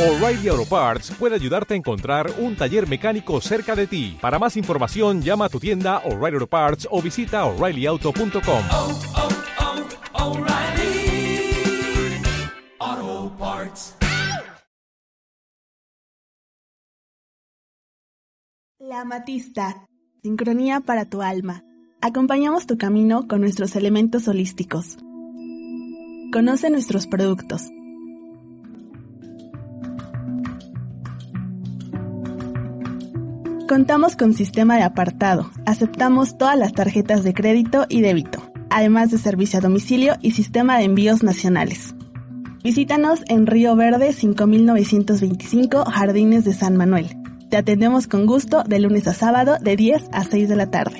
O'Reilly Auto Parts puede ayudarte a encontrar un taller mecánico cerca de ti. Para más información, llama a tu tienda O'Reilly Auto Parts o visita oreillyauto.com. oh, oh, Parts. La Amatista. Sincronía para tu alma. Acompañamos tu camino con nuestros elementos holísticos. Conoce nuestros productos. Contamos con sistema de apartado. Aceptamos todas las tarjetas de crédito y débito, además de servicio a domicilio y sistema de envíos nacionales. Visítanos en Río Verde 5925 Jardines de San Manuel. Te atendemos con gusto de lunes a sábado de 10 a 6 de la tarde.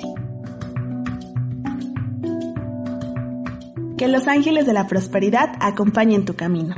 Que los ángeles de la prosperidad acompañen tu camino.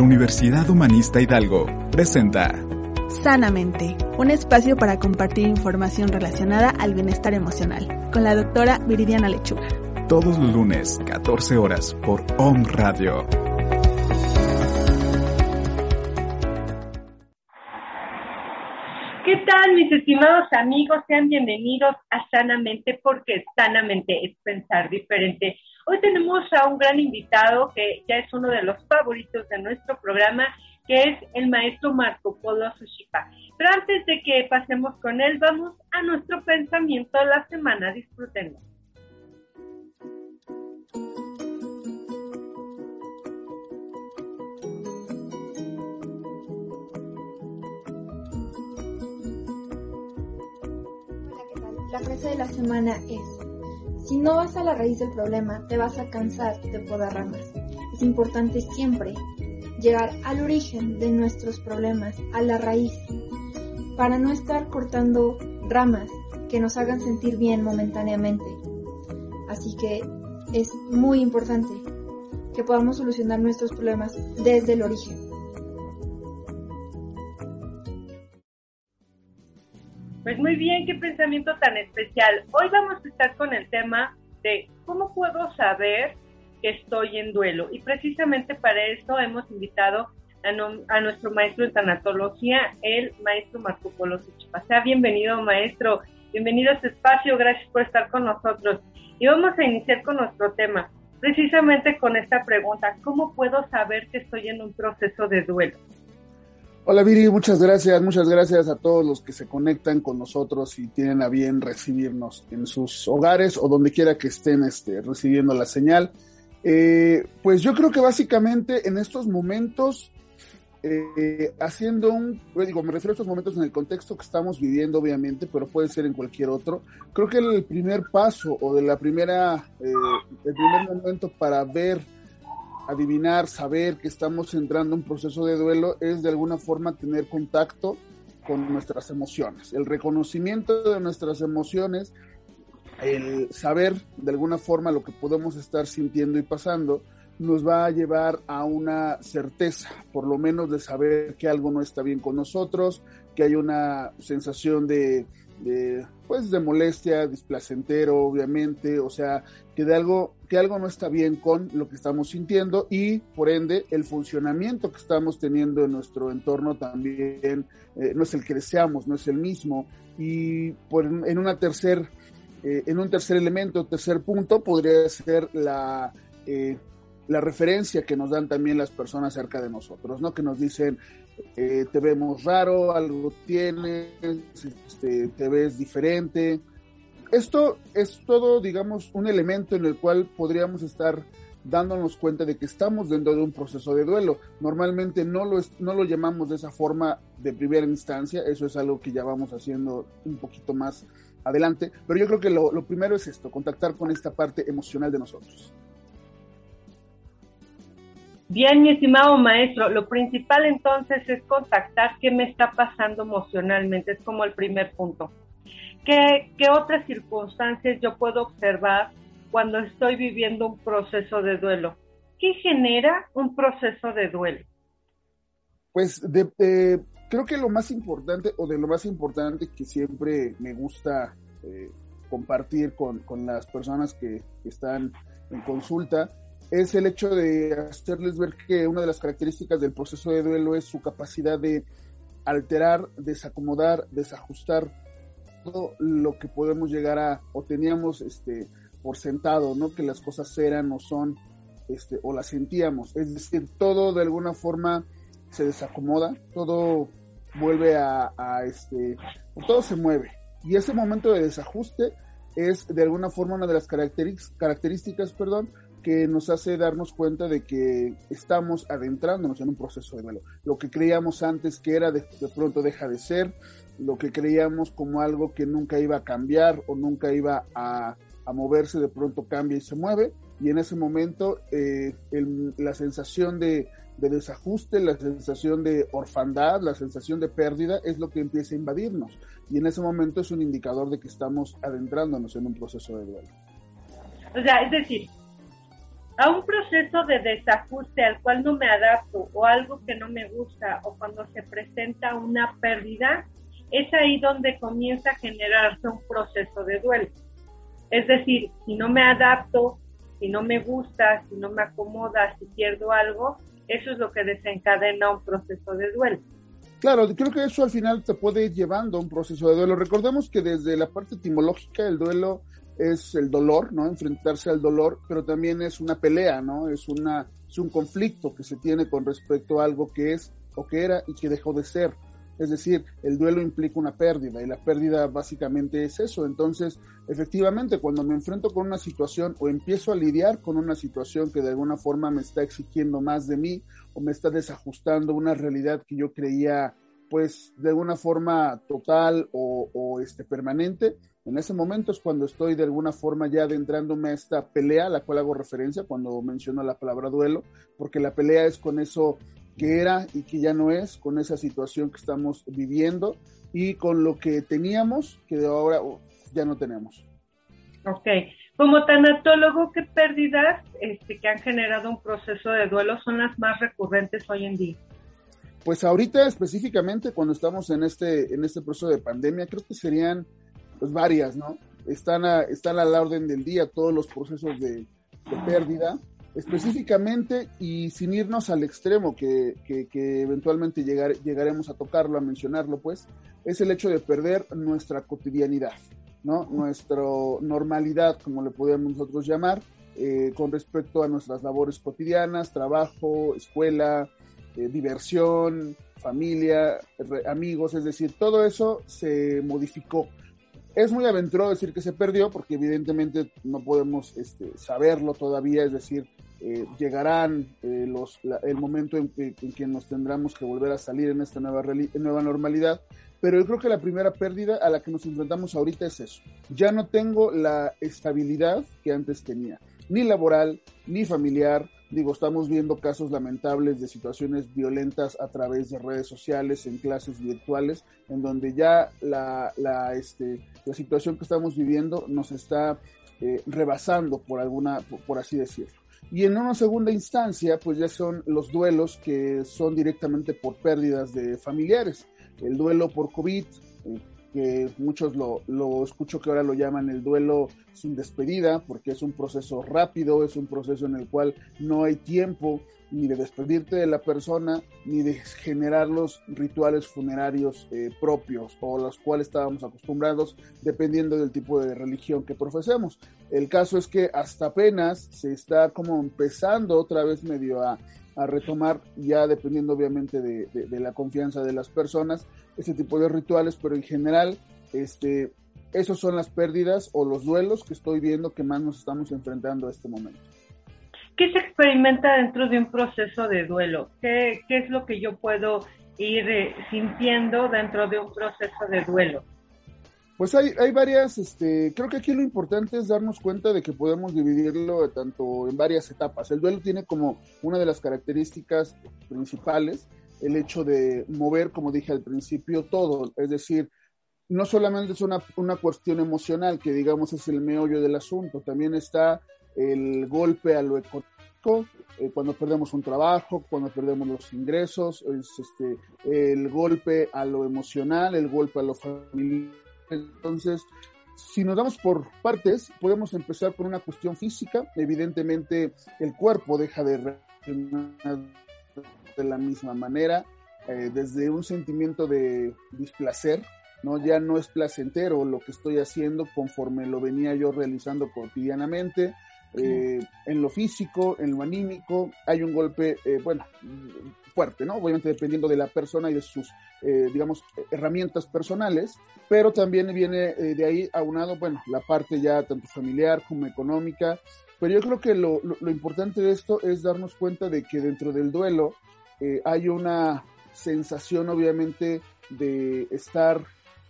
La Universidad Humanista Hidalgo presenta Sanamente, un espacio para compartir información relacionada al bienestar emocional, con la doctora Viridiana Lechuga. todos los lunes, 14 horas, por Om Radio. ¿Qué tal, mis estimados amigos? Sean bienvenidos a Sanamente, porque sanamente es pensar diferente. Hoy tenemos a un gran invitado que ya es uno de los favoritos de nuestro programa, que es el maestro Marco Polo Sushipa. Pero antes de que pasemos con él, vamos a nuestro pensamiento de la semana. Disfrútenlo. La frase de la semana es, si no vas a la raíz del problema, te vas a cansar de podar ramas. Es importante siempre llegar al origen de nuestros problemas, a la raíz, para no estar cortando ramas que nos hagan sentir bien momentáneamente. Así que es muy importante que podamos solucionar nuestros problemas desde el origen. Pues muy bien, qué pensamiento tan especial. Hoy vamos a estar con el tema de cómo puedo saber que estoy en duelo. Y precisamente para eso hemos invitado a, no- a nuestro maestro en tanatología, el maestro Marco Polo Suchipa. Sea bienvenido, maestro. Bienvenido a este espacio. Gracias por estar con nosotros. Y vamos a iniciar con nuestro tema, precisamente con esta pregunta. ¿Cómo puedo saber que estoy en un proceso de duelo? Hola Viri, muchas gracias, muchas gracias a todos los que se conectan con nosotros y tienen a bien recibirnos en sus hogares o donde quiera que estén este, recibiendo la señal. Eh, pues yo creo que básicamente en estos momentos, eh, haciendo un, bueno, digo, me refiero a estos momentos en el contexto que estamos viviendo, obviamente, pero puede ser en cualquier otro. Creo que el primer paso o de la primera, eh, el primer momento para ver adivinar, saber que estamos entrando en un proceso de duelo es de alguna forma tener contacto con nuestras emociones, el reconocimiento de nuestras emociones, el saber de alguna forma lo que podemos estar sintiendo y pasando, nos va a llevar a una certeza, por lo menos de saber que algo no está bien con nosotros, que hay una sensación de, de pues de molestia, displacentero, obviamente, o sea, que de algo que algo no está bien con lo que estamos sintiendo y por ende el funcionamiento que estamos teniendo en nuestro entorno también eh, no es el que deseamos, no es el mismo y en una tercer eh, en un tercer elemento, tercer punto podría ser la eh, la referencia que nos dan también las personas cerca de nosotros, ¿no? Que nos dicen, eh, te vemos raro, algo tienes, este, te ves diferente. Esto es todo, digamos, un elemento en el cual podríamos estar dándonos cuenta de que estamos dentro de un proceso de duelo. Normalmente no lo, no lo llamamos de esa forma de primera instancia, eso es algo que ya vamos haciendo un poquito más adelante, pero yo creo que lo, lo primero es esto, contactar con esta parte emocional de nosotros. Bien, mi estimado maestro, lo principal entonces es contactar qué me está pasando emocionalmente, es como el primer punto. ¿Qué, qué otras circunstancias yo puedo observar cuando estoy viviendo un proceso de duelo? ¿Qué genera un proceso de duelo? Pues de, creo que lo más importante, o de lo más importante que siempre me gusta eh, compartir con, con, las personas que están en consulta, es el hecho de hacerles ver que una de las características del proceso de duelo es su capacidad de alterar, desacomodar, desajustar lo que podemos llegar a o teníamos este por sentado, ¿no? Que las cosas eran o son este o las sentíamos, es decir, todo de alguna forma se desacomoda, todo vuelve a, este, todo se mueve y ese momento de desajuste es de alguna forma una de las características, características perdón, que nos hace darnos cuenta de que estamos adentrándonos en un proceso de duelo. Lo que creíamos antes que era de, de, pronto deja de ser, lo que creíamos como algo que nunca iba a cambiar o nunca iba a, a moverse, de pronto cambia y se mueve. Y en ese momento eh, el, la sensación de, de desajuste, la sensación de orfandad, la sensación de pérdida es lo que empieza a invadirnos. Y en ese momento es un indicador de que estamos adentrándonos en un proceso de duelo. O sea, es decir, a un proceso de desajuste al cual no me adapto o algo que no me gusta o cuando se presenta una pérdida, es ahí donde comienza a generarse un proceso de duelo. Es decir, si no me adapto, si no me gusta, si no me acomoda, si pierdo algo, eso es lo que desencadena un proceso de duelo. Claro, creo que eso al final te puede ir llevando a un proceso de duelo. Recordemos que desde la parte etimológica el duelo es el dolor, ¿no? Enfrentarse al dolor, pero también es una pelea, ¿no? Es una es un conflicto que se tiene con respecto a algo que es o que era y que dejó de ser. Es decir, el duelo implica una pérdida y la pérdida básicamente es eso. Entonces, efectivamente, cuando me enfrento con una situación o empiezo a lidiar con una situación que de alguna forma me está exigiendo más de mí o me está desajustando una realidad que yo creía pues de alguna forma total o, este permanente, en ese momento es cuando estoy de alguna forma ya adentrándome a esta pelea a la cual hago referencia cuando menciono la palabra duelo, porque la pelea es con eso que era y que ya no es, con esa situación que estamos viviendo y con lo que teníamos que ahora ya no tenemos. Ok. Como tanatólogo, ¿qué pérdidas este, que han generado un proceso de duelo son las más recurrentes hoy en día? Pues ahorita específicamente cuando estamos en este, en este proceso de pandemia, creo que serían pues varias, ¿no? Están a, están a la orden del día todos los procesos de, de pérdida, específicamente y sin irnos al extremo que, que, eventualmente llegar, llegaremos a tocarlo, a mencionarlo, pues, es el hecho de perder nuestra cotidianidad, ¿no? Nuestra normalidad, como le podemos nosotros llamar, eh, con respecto a nuestras labores cotidianas, trabajo, escuela, eh, diversión, familia, amigos, es decir, todo eso se modificó es muy aventurado decir que se perdió porque evidentemente no podemos este, saberlo todavía, es decir, eh, llegarán eh, los, la, el momento en que, en que, nos tendremos que volver a salir en esta nueva, nueva normalidad, pero yo creo que la primera pérdida a la que nos enfrentamos ahorita es eso. Ya no tengo la estabilidad que antes tenía, ni laboral, ni familiar, digo, estamos viendo casos lamentables de situaciones violentas a través de redes sociales, en clases virtuales, en donde ya la, la, este, la situación que estamos viviendo nos está eh, rebasando por alguna, por, por, así decirlo. Y en una segunda instancia, pues ya son los duelos que son directamente por pérdidas de familiares. El duelo por COVID, eh, que muchos lo, lo, escucho que ahora lo llaman el duelo sin despedida, porque es un proceso rápido, es un proceso en el cual no hay tiempo ni de despedirte de la persona, ni de generar los rituales funerarios eh, propios o los cuales estábamos acostumbrados, dependiendo del tipo de religión que profesemos. El caso es que hasta apenas se está como empezando otra vez medio a, a retomar, ya dependiendo obviamente de, de, la confianza de las personas, ese tipo de rituales, pero en general, este, esos son las pérdidas o los duelos que estoy viendo que más nos estamos enfrentando a este momento. ¿qué se experimenta dentro de un proceso de duelo? ¿Qué, qué es lo que yo puedo ir eh, sintiendo dentro de un proceso de duelo? Pues hay, hay varias, este, creo que aquí lo importante es darnos cuenta de que podemos dividirlo tanto en varias etapas. El duelo tiene como una de las características principales el hecho de mover, como dije al principio, todo. Es decir, no solamente es una, una cuestión emocional, que digamos es el meollo del asunto, también está el golpe a lo económico, eh, cuando perdemos un trabajo, cuando perdemos los ingresos, es este, el golpe a lo emocional, el golpe a lo familiar entonces, si nos damos por partes, podemos empezar por una cuestión física. Evidentemente, el cuerpo deja de reaccionar de la misma manera, eh, desde un sentimiento de displacer, ¿no? Ya no es placentero lo que estoy haciendo conforme lo venía yo realizando cotidianamente. Eh, en lo físico, en lo anímico, hay un golpe, eh, bueno, fuerte, ¿no? Obviamente dependiendo de la persona y de sus, eh, digamos, herramientas personales, pero también viene eh, de ahí aunado, bueno, la parte ya tanto familiar como económica, pero yo creo que lo, lo, lo importante de esto es darnos cuenta de que dentro del duelo eh, hay una sensación obviamente de estar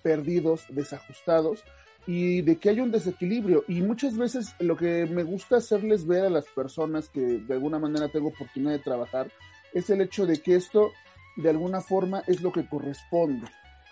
perdidos, desajustados, y de que hay un desequilibrio. Y muchas veces lo que me gusta hacerles ver a las personas que de alguna manera tengo oportunidad de trabajar es el hecho de que esto de alguna forma es lo que corresponde.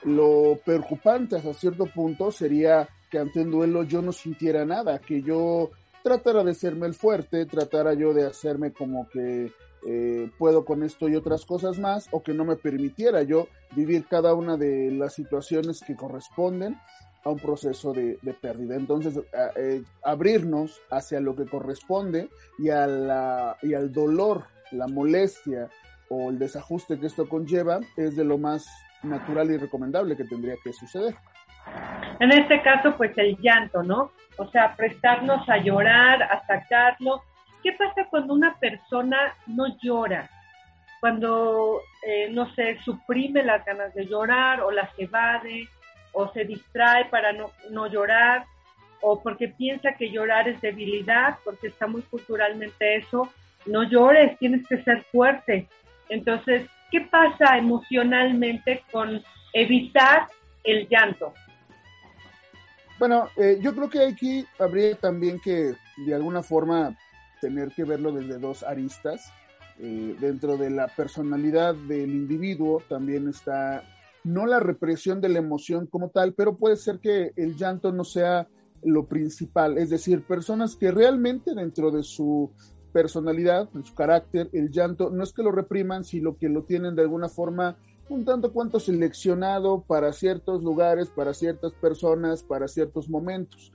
Lo preocupante hasta cierto punto sería que ante un duelo yo no sintiera nada, que yo tratara de serme el fuerte, tratara yo de hacerme como que eh, puedo con esto y otras cosas más, o que no me permitiera yo vivir cada una de las situaciones que corresponden a un proceso de, de pérdida. Entonces, eh, abrirnos hacia lo que corresponde y, a la, y al dolor, la molestia o el desajuste que esto conlleva es de lo más natural y recomendable que tendría que suceder. En este caso, pues el llanto, ¿no? O sea, prestarnos a llorar, a sacarlo. ¿Qué pasa cuando una persona no llora? Cuando, eh, no sé, suprime las ganas de llorar o las evade o se distrae para no, no llorar o porque piensa que llorar es debilidad, porque está muy culturalmente eso. No llores, tienes que ser fuerte. Entonces, ¿qué pasa emocionalmente con evitar el llanto? Bueno, eh, yo creo que aquí habría también que de alguna forma tener que verlo desde dos aristas. Eh, dentro de la personalidad del individuo también está no la represión de la emoción como tal, pero puede ser que el llanto no sea lo principal, es decir, personas que realmente dentro de su personalidad, de su carácter, el llanto, no es que lo repriman, sino que lo tienen de alguna forma un tanto cuanto seleccionado para ciertos lugares, para ciertas personas, para ciertos momentos,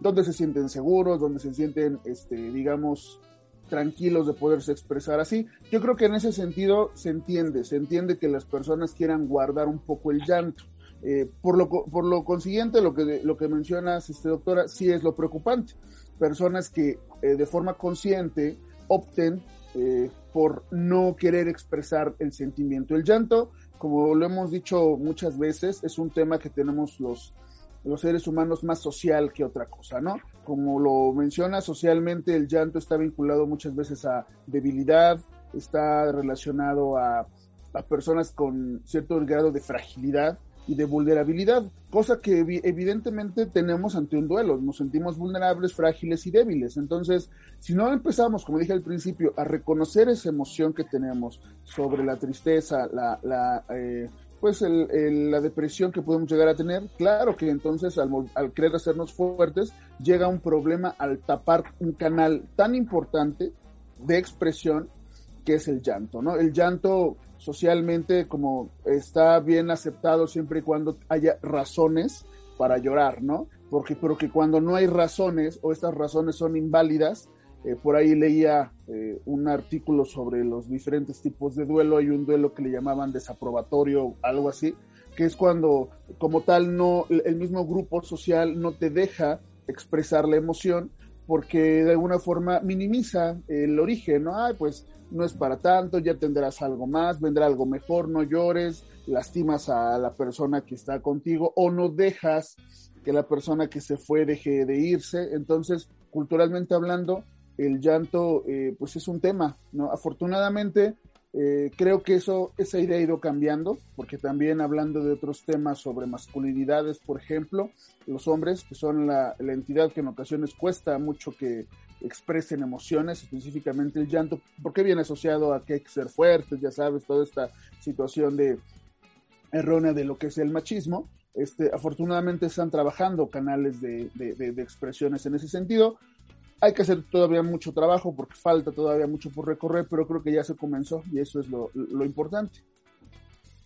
donde se sienten seguros, donde se sienten, este, digamos, tranquilos de poderse expresar así. Yo creo que en ese sentido se entiende, se entiende que las personas quieran guardar un poco el llanto. Eh, por, lo, por lo consiguiente, lo que, lo que mencionas, este, doctora, sí es lo preocupante. Personas que eh, de forma consciente opten eh, por no querer expresar el sentimiento. El llanto, como lo hemos dicho muchas veces, es un tema que tenemos los, los seres humanos más social que otra cosa, ¿no? Como lo menciona socialmente, el llanto está vinculado muchas veces a debilidad, está relacionado a, a personas con cierto grado de fragilidad y de vulnerabilidad, cosa que evidentemente tenemos ante un duelo, nos sentimos vulnerables, frágiles y débiles. Entonces, si no empezamos, como dije al principio, a reconocer esa emoción que tenemos sobre la tristeza, la, eh, pues la depresión que podemos llegar a tener, claro que entonces al, querer hacernos fuertes llega un problema al tapar un canal tan importante de expresión que es el llanto, ¿no? El llanto socialmente como está bien aceptado siempre y cuando haya razones para llorar, ¿no? Porque, cuando no hay razones o estas razones son inválidas, eh, por ahí leía eh, un artículo sobre los diferentes tipos de duelo. Hay un duelo que le llamaban desaprobatorio, algo así, que es cuando, como tal, no el mismo grupo social no te deja expresar la emoción porque de alguna forma minimiza el origen, ¿no? Ay, pues no es para tanto, ya tendrás algo más, vendrá algo mejor, no llores, lastimas a la persona que está contigo o no dejas que la persona que se fue deje de irse. Entonces, culturalmente hablando, el llanto eh, pues es un tema, ¿no? Afortunadamente eh, creo que eso, esa idea ha ido cambiando, porque también hablando de otros temas sobre masculinidades, por ejemplo, los hombres, que son la, entidad que en ocasiones cuesta mucho que expresen emociones, específicamente el llanto, porque viene asociado a que hay que ser fuertes, ya sabes, toda esta situación de errónea de lo que es el machismo. Este, afortunadamente están trabajando canales de, de, de expresiones en ese sentido. Hay que hacer todavía mucho trabajo porque falta todavía mucho por recorrer, pero creo que ya se comenzó y eso es lo, importante.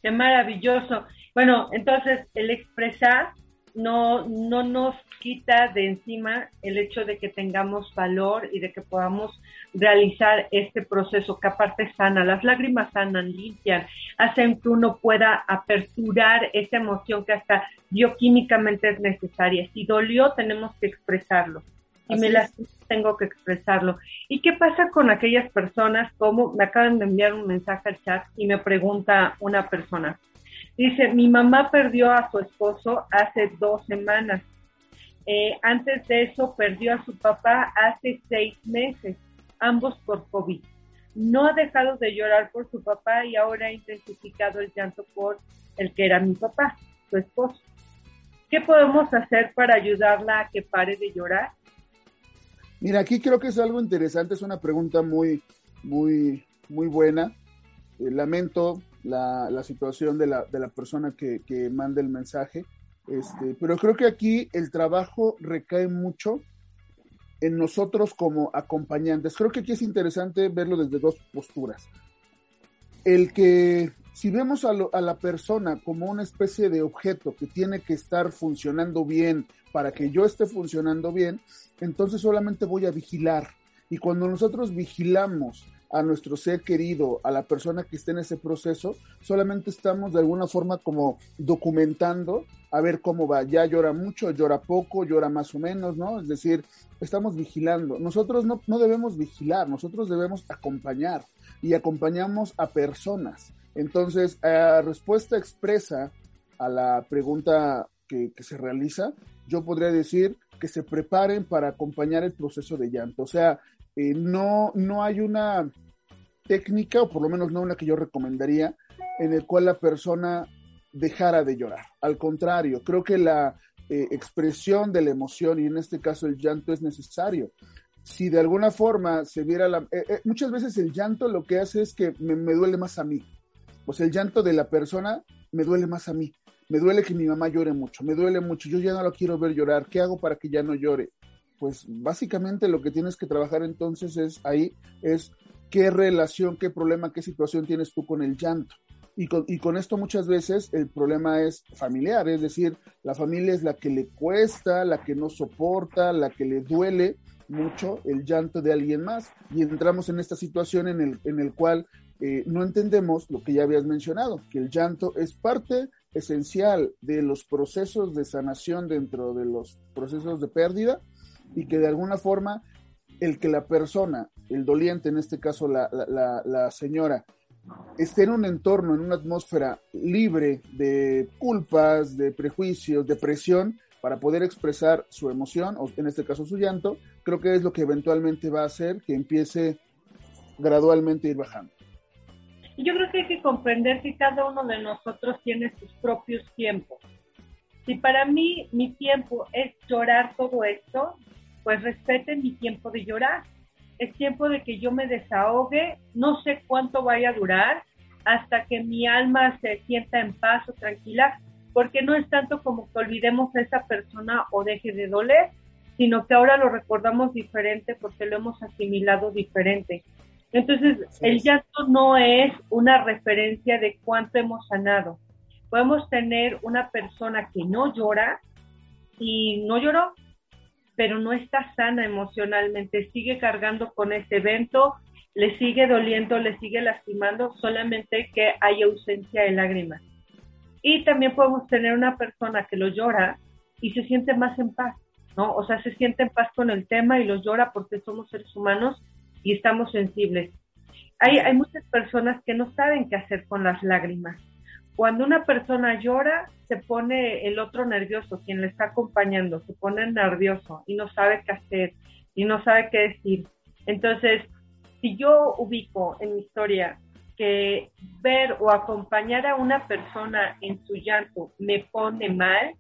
Qué maravilloso. Bueno, entonces el expresar no, no nos quita de encima el hecho de que tengamos valor y de que podamos realizar este proceso que aparte sana, las lágrimas sanan, limpian, hacen que uno pueda aperturar esa emoción que hasta bioquímicamente es necesaria. Si dolió, tenemos que expresarlo. Y Así me las tengo que expresarlo. ¿Y qué pasa con aquellas personas como me acaban de enviar un mensaje al chat y me pregunta una persona? Dice, mi mamá perdió a su esposo hace dos semanas. Eh, antes de eso perdió a su papá hace seis meses, ambos por COVID. No ha dejado de llorar por su papá y ahora ha intensificado el llanto por el que era mi papá, su esposo. ¿Qué podemos hacer para ayudarla a que pare de llorar? Mira, aquí creo que es algo interesante, es una pregunta muy, muy, muy buena. Eh, lamento la, la situación de la, de la persona que, que manda el mensaje, este, pero creo que aquí el trabajo recae mucho en nosotros como acompañantes. Creo que aquí es interesante verlo desde dos posturas. El que si vemos a, la persona como una especie de objeto que tiene que estar funcionando bien para que yo esté funcionando bien, entonces solamente voy a vigilar. Y cuando nosotros vigilamos a nuestro ser querido, a la persona que esté en ese proceso, solamente estamos de alguna forma como documentando a ver cómo va. Ya llora mucho, llora poco, llora más o menos, ¿no? Es decir, estamos vigilando. Nosotros no, no debemos vigilar, nosotros debemos acompañar y acompañamos a personas. Entonces, a respuesta expresa a la pregunta que, que se realiza, yo podría decir que se preparen para acompañar el proceso de llanto. O sea, eh, no, no hay una técnica, o por lo menos no una que yo recomendaría, en el cual la persona dejara de llorar. Al contrario, creo que la eh, expresión de la emoción, y en este caso el llanto, es necesario. Si de alguna forma se viera la... eh, eh, muchas veces el llanto lo que hace es que me, me duele más a mí. O el llanto de la persona me duele más a mí. Me duele que mi mamá llore mucho, me duele mucho, yo ya no la quiero ver llorar, ¿qué hago para que ya no llore? Pues básicamente lo que tienes que trabajar entonces es ahí, es qué relación, qué problema, qué situación tienes tú con el llanto. Y con, y con esto muchas veces el problema es familiar, es decir, la familia es la que le cuesta, la que no soporta, la que le duele mucho el llanto de alguien más. Y entramos en esta situación en el, en el cual eh, no entendemos lo que ya habías mencionado, que el llanto es parte esencial de los procesos de sanación dentro de los procesos de pérdida y que de alguna forma el que la persona, el doliente, en este caso la, la, la, señora, esté en un entorno, en una atmósfera libre de culpas, de prejuicios, de presión, para poder expresar su emoción, o en este caso su llanto, creo que es lo que eventualmente va a hacer que empiece gradualmente a ir bajando. Y yo creo que hay que comprender que cada uno de nosotros tiene sus propios tiempos. Si para mí mi tiempo es llorar todo esto, pues respeten mi tiempo de llorar. Es tiempo de que yo me desahogue, no sé cuánto vaya a durar, hasta que mi alma se sienta en paz o tranquila, porque no es tanto como que olvidemos a esa persona o deje de doler, sino que ahora lo recordamos diferente porque lo hemos asimilado diferente. Entonces, el llanto no es una referencia de cuánto hemos sanado. Podemos tener una persona que no llora y no lloró, pero no está sana emocionalmente, sigue cargando con ese evento, le sigue doliendo, le sigue lastimando, solamente que hay ausencia de lágrimas. Y también podemos tener una persona que lo llora y se siente más en paz, ¿no? O sea, se siente en paz con el tema y lo llora porque somos seres humanos y estamos sensibles. Hay, hay muchas personas que no saben qué hacer con las lágrimas. Cuando una persona llora, se pone el otro nervioso, quien le está acompañando, se pone nervioso y no sabe qué hacer y no sabe qué decir. Entonces, si yo ubico en mi historia que ver o acompañar a una persona en su llanto me pone mal,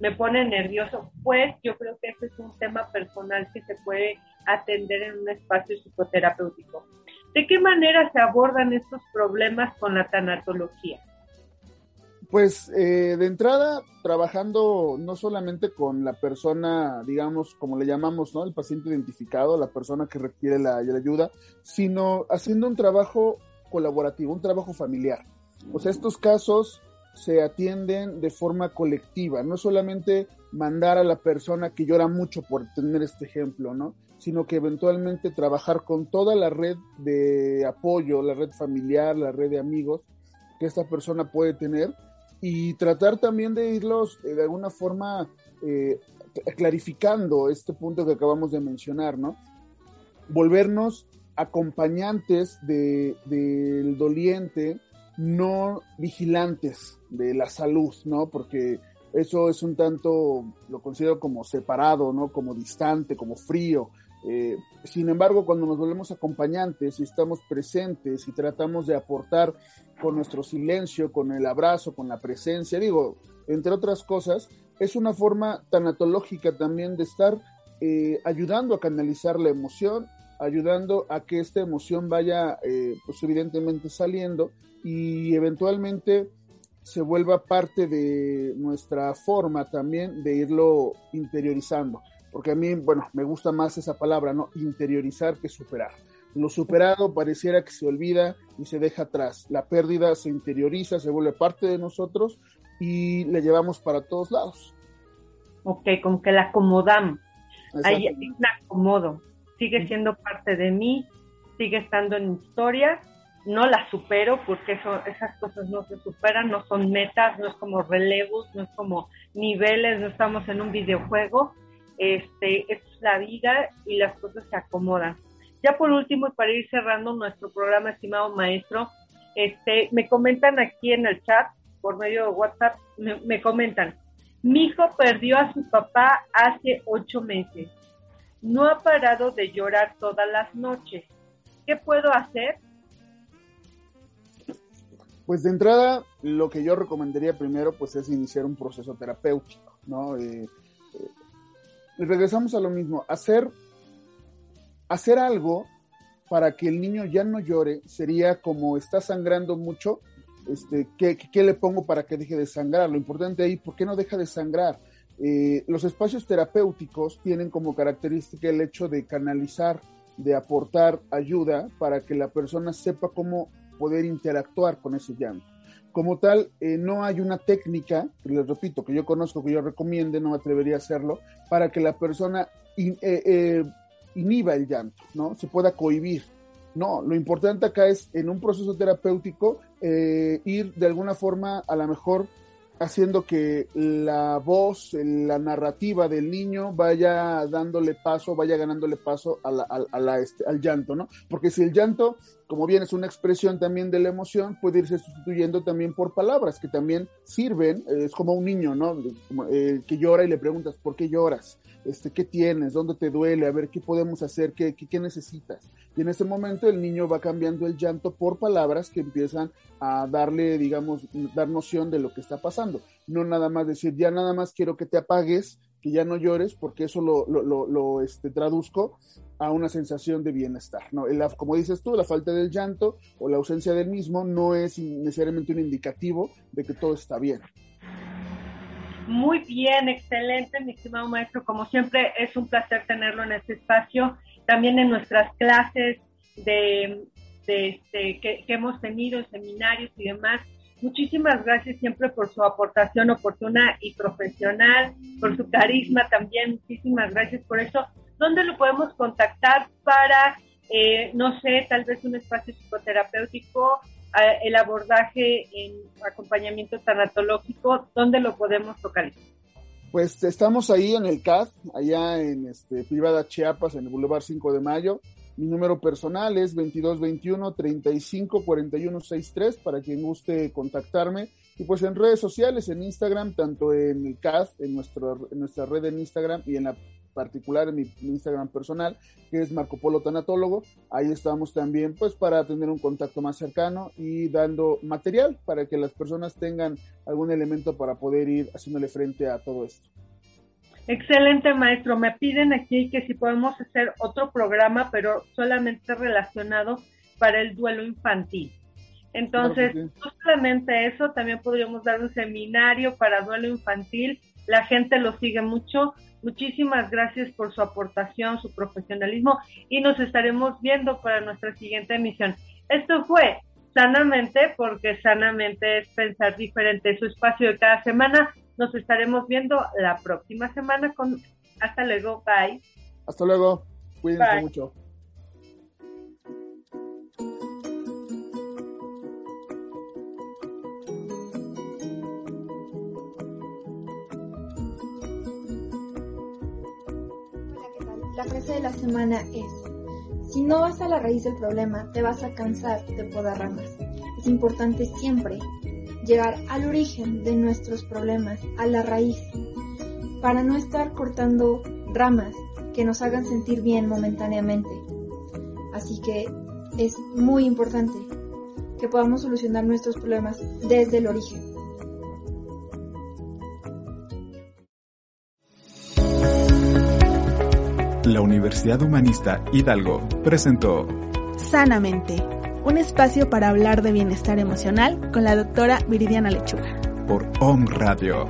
me pone nervioso, pues yo creo que ese es un tema personal que se puede atender en un espacio psicoterapéutico. ¿De qué manera se abordan estos problemas con la tanatología? Pues eh, de entrada, trabajando no solamente con la persona, digamos, como le llamamos, ¿no? El paciente identificado, la persona que requiere la, la ayuda, sino haciendo un trabajo colaborativo, un trabajo familiar. O sea, estos casos se atienden de forma colectiva, no solamente mandar a la persona que llora mucho por tener este ejemplo, ¿no? Sino que eventualmente trabajar con toda la red de apoyo, la red familiar, la red de amigos que esta persona puede tener y tratar también de irlos eh, de alguna forma eh, clarificando este punto que acabamos de mencionar, ¿no? Volvernos acompañantes de, del doliente, no vigilantes de la salud, ¿no? Porque eso es un tanto, lo considero como separado, ¿no? Como distante, como frío. Eh, sin embargo, cuando nos volvemos acompañantes y estamos presentes y tratamos de aportar con nuestro silencio, con el abrazo, con la presencia, digo, entre otras cosas, es una forma tanatológica también de estar eh, ayudando a canalizar la emoción, ayudando a que esta emoción vaya, eh, pues evidentemente saliendo y eventualmente se vuelva parte de nuestra forma también de irlo interiorizando. Porque a mí, bueno, me gusta más esa palabra, ¿no? Interiorizar que superar. Lo superado pareciera que se olvida y se deja atrás. La pérdida se interioriza, se vuelve parte de nosotros y la llevamos para todos lados. Ok, como que la acomodamos. Ahí la acomodo. Sigue siendo parte de mí, sigue estando en mi historia no las supero porque eso, esas cosas no se superan, no son metas, no es como relevos, no es como niveles, no estamos en un videojuego, este, es la vida y las cosas se acomodan. Ya por último, y para ir cerrando nuestro programa, estimado maestro, este, me comentan aquí en el chat, por medio de WhatsApp, me, me comentan, mi hijo perdió a su papá hace ocho meses. No ha parado de llorar todas las noches. ¿Qué puedo hacer? Pues de entrada, lo que yo recomendaría primero, pues es iniciar un proceso terapéutico, ¿no? Eh, eh, regresamos a lo mismo, hacer, hacer algo para que el niño ya no llore sería como está sangrando mucho, este, ¿qué, qué le pongo para que deje de sangrar? Lo importante ahí, ¿por qué no deja de sangrar? Eh, los espacios terapéuticos tienen como característica el hecho de canalizar, de aportar ayuda para que la persona sepa cómo poder interactuar con ese llanto. Como tal, eh, no hay una técnica, les repito, que yo conozco, que yo recomiende, no me atrevería a hacerlo, para que la persona eh, eh, inhiba el llanto, ¿no? Se pueda cohibir. No, lo importante acá es en un proceso terapéutico ir de alguna forma a lo mejor haciendo que la voz, la narrativa del niño vaya dándole paso, vaya ganándole paso a este, al llanto, ¿no? Porque si el llanto, como bien es una expresión también de la emoción, puede irse sustituyendo también por palabras que también sirven, eh, es como un niño, ¿no? Eh, que llora y le preguntas, ¿por qué lloras? Este, ¿Qué tienes? ¿Dónde te duele? A ver, ¿qué podemos hacer? ¿Qué, qué, qué necesitas? Y en ese momento el niño va cambiando el llanto por palabras que empiezan a darle, digamos, dar noción de lo que está pasando. No nada más decir, ya nada más quiero que te apagues, que ya no llores, porque eso lo, lo, lo, este, traduzco a una sensación de bienestar. ¿no? La, como dices tú, la falta del llanto o la ausencia del mismo no es necesariamente un indicativo de que todo está bien. Muy bien, excelente, mi estimado maestro. Como siempre, es un placer tenerlo en este espacio. También en nuestras clases de, de este, que, hemos tenido, en seminarios y demás. Muchísimas gracias siempre por su aportación oportuna y profesional, por su carisma también. Muchísimas gracias por eso. ¿Dónde lo podemos contactar para, eh, no sé, tal vez un espacio psicoterapéutico el abordaje en acompañamiento tanatológico, ¿dónde lo podemos localizar? Pues estamos ahí en el CAD, allá en este, Privada Chiapas, en el Boulevard 5 de Mayo. Mi número personal es 2221-354163 para quien guste contactarme. Y pues en redes sociales, en Instagram, tanto en el CAD, en, nuestro, nuestra red en Instagram y en la particular, en mi, Instagram personal, que es Marco Polo Tanatólogo. Ahí estamos también, pues, para tener un contacto más cercano y dando material para que las personas tengan algún elemento para poder ir haciéndole frente a todo esto. Excelente, maestro. Me piden aquí que si podemos hacer otro programa, pero solamente relacionado para el duelo infantil. Entonces, no solamente eso, también podríamos dar un seminario para duelo infantil. La gente lo sigue mucho. Muchísimas gracias por su aportación, su profesionalismo y nos estaremos viendo para nuestra siguiente emisión. Esto fue Sanamente, porque sanamente es pensar diferente. Su espacio de cada semana. Nos estaremos viendo la próxima semana con... Hasta luego, bye. Hasta luego. Cuídense mucho. La frase de la semana es, si no vas a la raíz del problema, te vas a cansar de podar ramas. Es importante siempre llegar al origen de nuestros problemas, a la raíz, para no estar cortando ramas que nos hagan sentir bien momentáneamente. Así que es muy importante que podamos solucionar nuestros problemas desde el origen. la Universidad Humanista Hidalgo presentó Sanamente, un espacio para hablar de bienestar emocional con la doctora Viridiana Lechuga. Por Om Radio.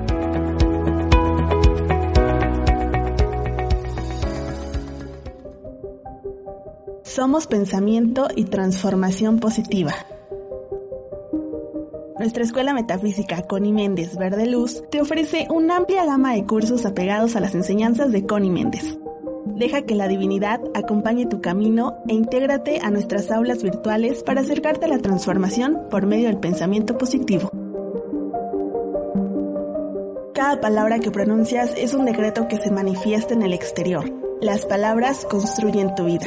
Somos pensamiento y transformación positiva. Nuestra escuela metafísica Connie Méndez Verde Luz te ofrece una amplia gama de cursos apegados a las enseñanzas de Connie Méndez Deja que la divinidad acompañe tu camino e intégrate a nuestras aulas virtuales para acercarte a la transformación por medio del pensamiento positivo. Cada palabra que pronuncias es un decreto que se manifiesta en el exterior. Las palabras construyen tu vida.